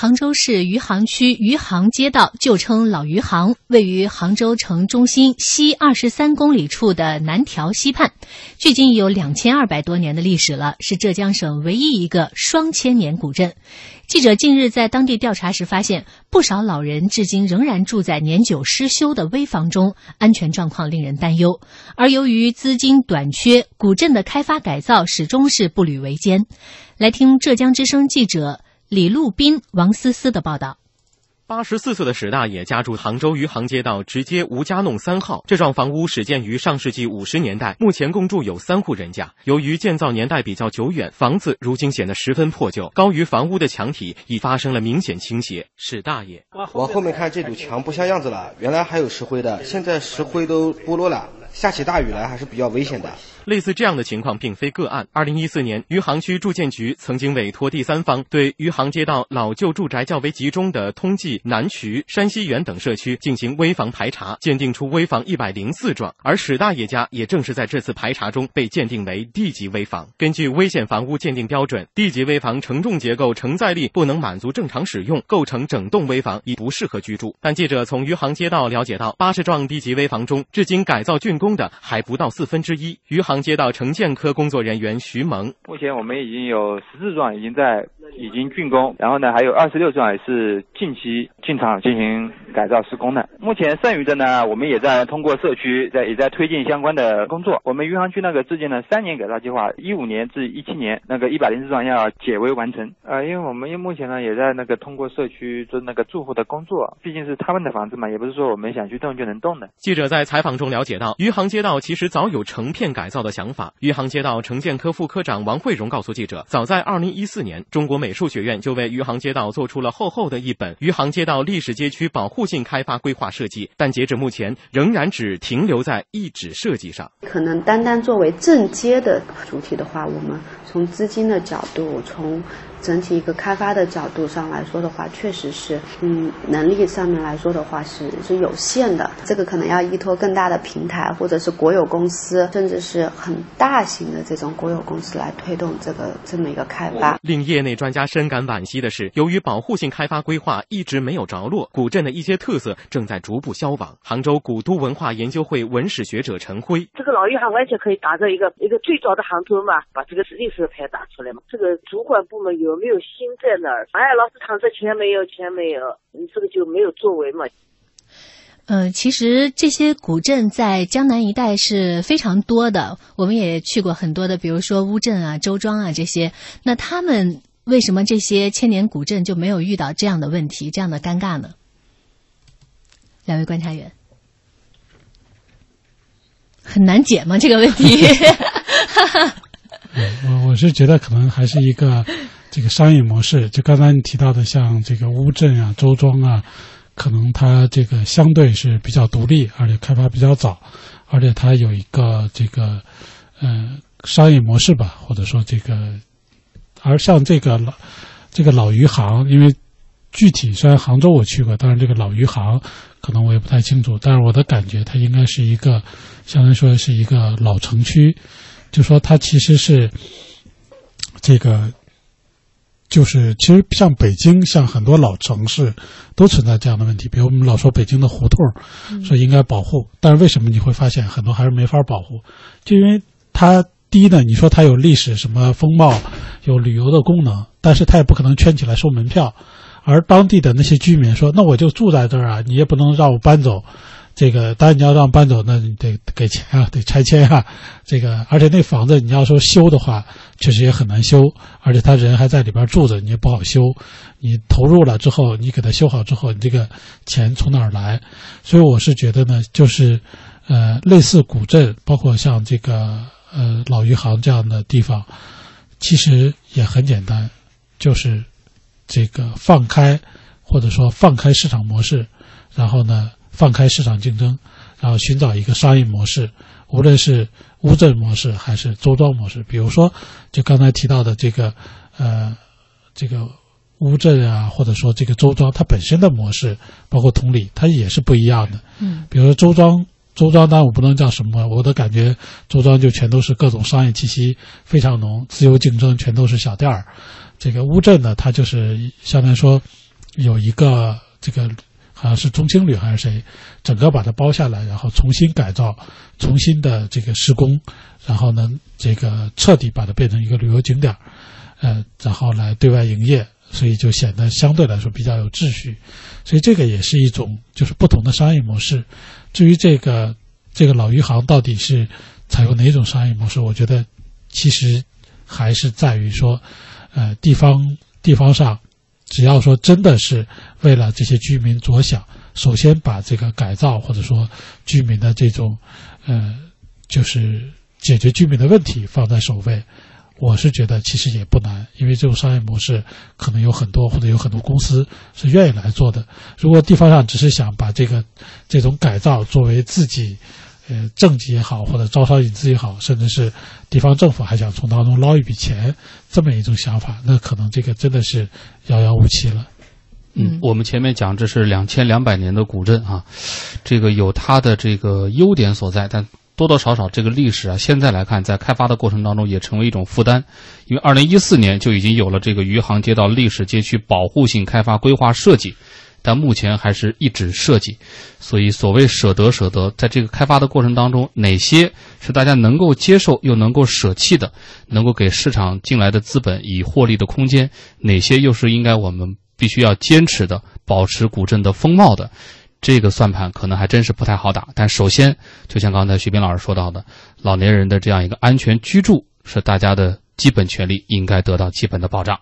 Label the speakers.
Speaker 1: 杭州市余杭区余杭街道，旧称老余杭，位于杭州城中心西二十三公里处的南条溪畔，距今已有两千二百多年的历史了，是浙江省唯一一个双千年古镇。记者近日在当地调查时发现，不少老人至今仍然住在年久失修的危房中，安全状况令人担忧。而由于资金短缺，古镇的开发改造始终是步履维艰。来听浙江之声记者。李路斌、王思思的报道：
Speaker 2: 八十四岁的史大爷家住杭州余杭街道直街吴家弄三号。这幢房屋始建于上世纪五十年代，目前共住有三户人家。由于建造年代比较久远，房子如今显得十分破旧，高于房屋的墙体已发生了明显倾斜。史大爷
Speaker 3: 往后面看，这堵墙不像样子了，原来还有石灰的，现在石灰都剥落了，下起大雨来还是比较危险的。
Speaker 2: 类似这样的情况并非个案。二零一四年，余杭区住建局曾经委托第三方对余杭街道老旧住宅较为集中的通济、南渠、山西园等社区进行危房排查，鉴定出危房一百零四幢。而史大爷家也正是在这次排查中被鉴定为 D 级危房。根据危险房屋鉴定标准，，D 级危房承重结构承载力不能满足正常使用，构成整栋危房，已不适合居住。但记者从余杭街道了解到，八十幢 D 级危房中，至今改造竣工的还不到四分之一。余杭。接到城建科工作人员徐萌，
Speaker 4: 目前我们已经有十四幢已经在已经竣工，然后呢还有二十六幢也是近期进场进行改造施工的。目前剩余的呢，我们也在通过社区在也在推进相关的工作。我们余杭区那个制定了三年改造计划，一五年至一七年那个一百零四幢要解围完成。呃，因为我们因目前呢也在那个通过社区做那个住户的工作，毕竟是他们的房子嘛，也不是说我们想去动就能动的。
Speaker 2: 记者在采访中了解到，余杭街道其实早有成片改造的。想法，余杭街道城建科副科长王慧荣告诉记者，早在二零一四年，中国美术学院就为余杭街道做出了厚厚的一本《余杭街道历史街区保护性开发规划设计》，但截至目前，仍然只停留在一纸设计上。
Speaker 5: 可能单单作为正街的主体的话，我们从资金的角度，从整体一个开发的角度上来说的话，确实是，嗯，能力上面来说的话是是有限的。这个可能要依托更大的平台，或者是国有公司，甚至是很大型的这种国有公司来推动这个这么一个开发。
Speaker 2: 令业内专家深感惋惜的是，由于保护性开发规划一直没有着落，古镇的一些特色正在逐步消亡。杭州古都文化研究会文史学者陈辉，
Speaker 6: 这个老余杭完全可以打造一个一个最早的杭州嘛，把这个历史牌打出来嘛。这个主管部门有。有没有心在那儿？哎，老是躺着，钱没有，钱没有，你这个就没有作为嘛。
Speaker 1: 呃，其实这些古镇在江南一带是非常多的，我们也去过很多的，比如说乌镇啊、周庄啊这些。那他们为什么这些千年古镇就没有遇到这样的问题、这样的尴尬呢？两位观察员，很难解吗？这个问题？
Speaker 7: 我我是觉得可能还是一个。这个商业模式，就刚才你提到的，像这个乌镇啊、周庄啊，可能它这个相对是比较独立，而且开发比较早，而且它有一个这个呃商业模式吧，或者说这个，而像这个老这个老余杭，因为具体虽然杭州我去过，但是这个老余杭可能我也不太清楚，但是我的感觉它应该是一个相当于说是一个老城区，就说它其实是这个。就是其实像北京，像很多老城市，都存在这样的问题。比如我们老说北京的胡同，说应该保护，但是为什么你会发现很多还是没法保护？就因为它第一呢，你说它有历史什么风貌，有旅游的功能，但是它也不可能圈起来收门票，而当地的那些居民说，那我就住在这儿啊，你也不能让我搬走。这个当然你要让搬走，那你得给钱啊，得拆迁啊。这个而且那房子你要说修的话，确实也很难修，而且他人还在里边住着，你也不好修。你投入了之后，你给他修好之后，你这个钱从哪儿来？所以我是觉得呢，就是呃，类似古镇，包括像这个呃老余杭这样的地方，其实也很简单，就是这个放开或者说放开市场模式，然后呢。放开市场竞争，然后寻找一个商业模式，无论是乌镇模式还是周庄模式。比如说，就刚才提到的这个，呃，这个乌镇啊，或者说这个周庄，它本身的模式，包括同理，它也是不一样的。
Speaker 1: 嗯，
Speaker 7: 比如说周庄，周庄当然我不能叫什么，我的感觉，周庄就全都是各种商业气息非常浓，自由竞争，全都是小店儿。这个乌镇呢，它就是相当于说。有一个这个好像是中青旅还是谁，整个把它包下来，然后重新改造，重新的这个施工，然后呢，这个彻底把它变成一个旅游景点儿，呃，然后来对外营业，所以就显得相对来说比较有秩序。所以这个也是一种就是不同的商业模式。至于这个这个老余杭到底是采用哪种商业模式，我觉得其实还是在于说，呃，地方地方上。只要说真的是为了这些居民着想，首先把这个改造或者说居民的这种，呃，就是解决居民的问题放在首位，我是觉得其实也不难，因为这种商业模式可能有很多或者有很多公司是愿意来做的。如果地方上只是想把这个这种改造作为自己。呃，政绩也好，或者招商引资也好，甚至是地方政府还想从当中捞一笔钱，这么一种想法，那可能这个真的是遥遥无期了。
Speaker 8: 嗯，我们前面讲这是两千两百年的古镇啊，这个有它的这个优点所在，但多多少少这个历史啊，现在来看，在开发的过程当中也成为一种负担，因为二零一四年就已经有了这个余杭街道历史街区保护性开发规划设计。但目前还是一纸设计，所以所谓舍得舍得，在这个开发的过程当中，哪些是大家能够接受又能够舍弃的，能够给市场进来的资本以获利的空间，哪些又是应该我们必须要坚持的，保持古镇的风貌的，这个算盘可能还真是不太好打。但首先，就像刚才徐斌老师说到的，老年人的这样一个安全居住是大家的基本权利，应该得到基本的保障。